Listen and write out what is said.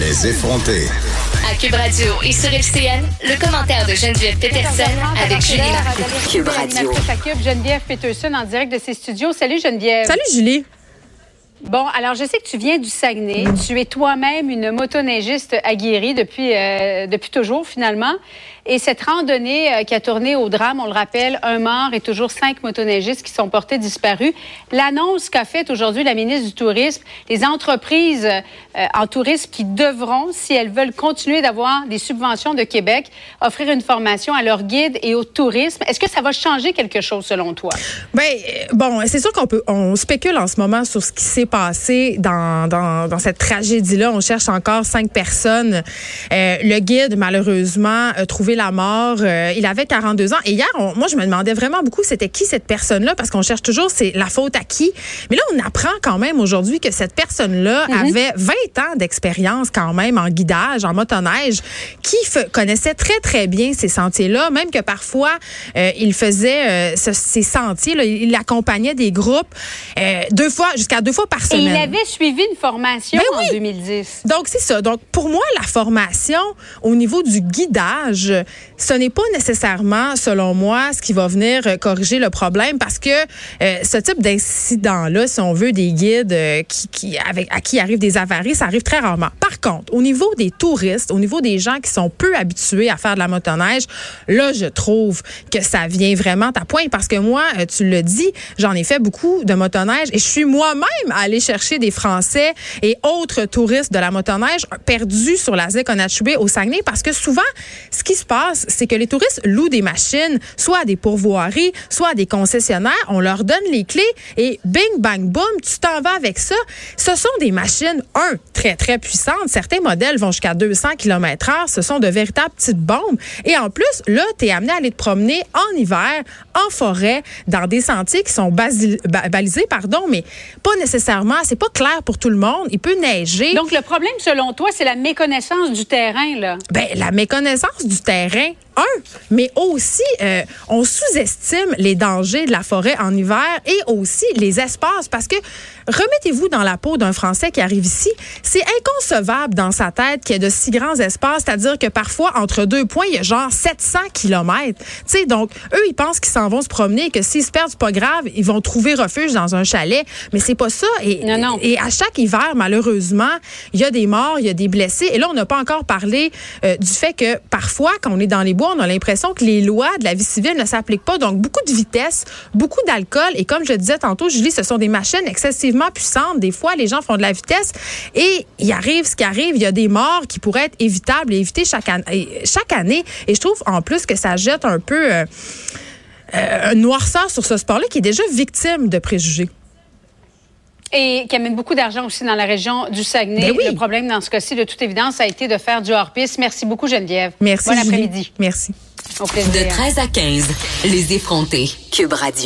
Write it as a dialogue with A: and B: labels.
A: Les effronter.
B: À Cube Radio et sur FCN, le commentaire de Geneviève Peterson avec Julie.
C: Cube Radio.
D: À Cube, Geneviève Peterson en direct de ses studios. Salut Geneviève.
E: Salut Julie.
D: Bon, alors je sais que tu viens du Saguenay. Tu es toi-même une motoneigiste aguerrie depuis, euh, depuis toujours finalement. Et cette randonnée euh, qui a tourné au drame, on le rappelle, un mort et toujours cinq motoneigistes qui sont portés disparus. L'annonce qu'a faite aujourd'hui la ministre du Tourisme, les entreprises euh, en tourisme qui devront, si elles veulent continuer d'avoir des subventions de Québec, offrir une formation à leurs guides et au tourisme. Est-ce que ça va changer quelque chose selon toi?
E: Ben bon, c'est sûr qu'on peut, on spécule en ce moment sur ce qui s'est passé dans, dans, dans cette tragédie-là. On cherche encore cinq personnes. Euh, le guide, malheureusement, a trouvé la mort. Euh, il avait 42 ans. Et hier, moi, je me demandais vraiment beaucoup c'était qui cette personne-là, parce qu'on cherche toujours c'est la faute à qui? Mais là, on apprend quand même aujourd'hui que cette personne-là
D: Mhm.
E: avait 20 ans d'expérience quand même en guidage, en motoneige, qui connaissait très, très bien ces sentiers-là, même que parfois, euh, il faisait ce- ces sentiers, là, il accompagnait des groupes deux fois, jusqu'à deux fois par
D: Et
E: semaine.
D: il avait suivi une formation
E: Ben oui.
D: en 2010.
E: Donc, c'est ça. Donc, pour moi, la formation au niveau du guidage, ce n'est pas nécessairement, selon moi, ce qui va venir euh, corriger le problème parce que euh, ce type d'incident-là, si on veut, des guides euh, qui, qui, avec, à qui arrivent des avaries, ça arrive très rarement. Par au niveau des touristes, au niveau des gens qui sont peu habitués à faire de la motoneige, là, je trouve que ça vient vraiment à point parce que moi, euh, tu le dis, j'en ai fait beaucoup de motoneige et je suis moi-même allée chercher des Français et autres touristes de la motoneige perdus sur la ZEC Onachubé au Saguenay parce que souvent, ce qui se passe, c'est que les touristes louent des machines, soit à des pourvoiries, soit à des concessionnaires. On leur donne les clés et bing, bang, boom, tu t'en vas avec ça. Ce sont des machines, un, très, très puissantes. Certains modèles vont jusqu'à 200 km heure. Ce sont de véritables petites bombes. Et en plus, là, tu es amené à aller te promener en hiver, en forêt, dans des sentiers qui sont ba- balisés, pardon, mais pas nécessairement, c'est pas clair pour tout le monde. Il peut neiger.
D: Donc, le problème, selon toi, c'est la méconnaissance du terrain, là.
E: Ben, la méconnaissance du terrain, un, mais aussi, euh, on sous-estime les dangers de la forêt en hiver et aussi les espaces parce que remettez-vous dans la peau d'un Français qui arrive ici, c'est inconcevable dans sa tête qu'il y ait de si grands espaces, c'est-à-dire que parfois, entre deux points, il y a genre 700 kilomètres. Tu sais, donc, eux, ils pensent qu'ils s'en vont se promener et que s'ils se perdent, c'est pas grave, ils vont trouver refuge dans un chalet, mais c'est pas ça. Et,
D: Non, non.
E: et à chaque hiver, malheureusement, il y a des morts, il y a des blessés. Et là, on n'a pas encore parlé euh, du fait que parfois, quand on est dans les on a l'impression que les lois de la vie civile ne s'appliquent pas. Donc, beaucoup de vitesse, beaucoup d'alcool. Et comme je disais tantôt, Julie, ce sont des machines excessivement puissantes. Des fois, les gens font de la vitesse et il arrive ce qui arrive. Il y a des morts qui pourraient être évitables et évitées chaque année. Et je trouve en plus que ça jette un peu euh, euh, un noirceur sur ce sport-là qui est déjà victime de préjugés.
D: Et qui amène beaucoup d'argent aussi dans la région du Saguenay.
E: Ben oui.
D: Le problème, dans ce cas-ci, de toute évidence, a été de faire du hors-piste. Merci beaucoup, Geneviève.
E: Merci.
D: Bon après-midi.
E: Merci.
D: Au plaisir.
B: De 13 à 15, les effrontés.
C: Cube Radio.